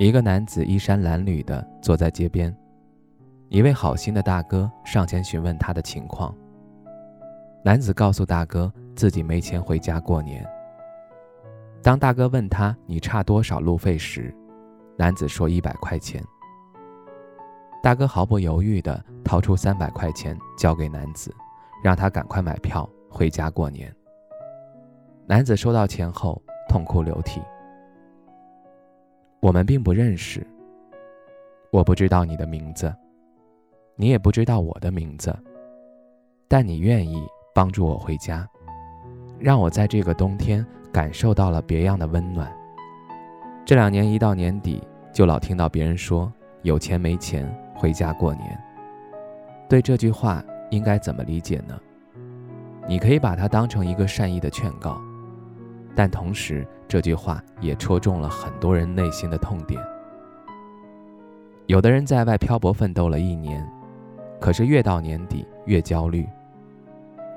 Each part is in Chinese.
一个男子衣衫褴褛地坐在街边，一位好心的大哥上前询问他的情况。男子告诉大哥自己没钱回家过年。当大哥问他你差多少路费时，男子说一百块钱。大哥毫不犹豫地掏出三百块钱交给男子，让他赶快买票回家过年。男子收到钱后痛哭流涕。我们并不认识，我不知道你的名字，你也不知道我的名字，但你愿意帮助我回家，让我在这个冬天感受到了别样的温暖。这两年一到年底，就老听到别人说有钱没钱回家过年。对这句话应该怎么理解呢？你可以把它当成一个善意的劝告。但同时，这句话也戳中了很多人内心的痛点。有的人在外漂泊奋斗了一年，可是越到年底越焦虑，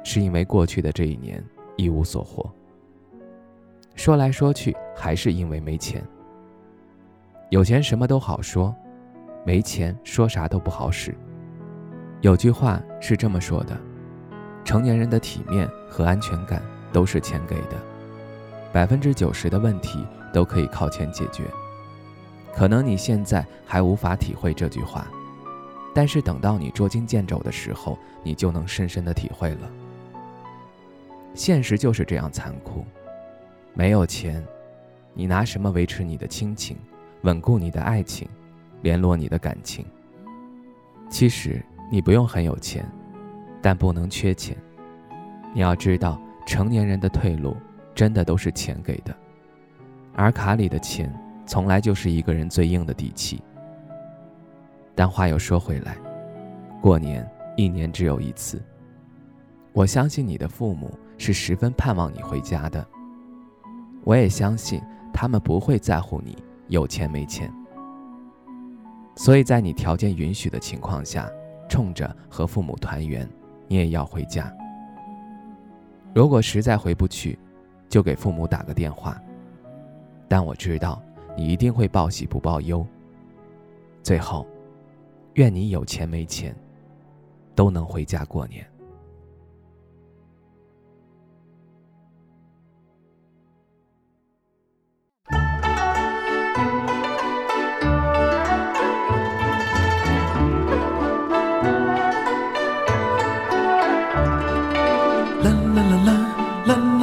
是因为过去的这一年一无所获。说来说去，还是因为没钱。有钱什么都好说，没钱说啥都不好使。有句话是这么说的：成年人的体面和安全感都是钱给的。百分之九十的问题都可以靠钱解决，可能你现在还无法体会这句话，但是等到你捉襟见肘的时候，你就能深深的体会了。现实就是这样残酷，没有钱，你拿什么维持你的亲情，稳固你的爱情，联络你的感情？其实你不用很有钱，但不能缺钱。你要知道，成年人的退路。真的都是钱给的，而卡里的钱从来就是一个人最硬的底气。但话又说回来，过年一年只有一次，我相信你的父母是十分盼望你回家的。我也相信他们不会在乎你有钱没钱，所以在你条件允许的情况下，冲着和父母团圆，你也要回家。如果实在回不去，就给父母打个电话，但我知道你一定会报喜不报忧。最后，愿你有钱没钱，都能回家过年。啦啦啦啦啦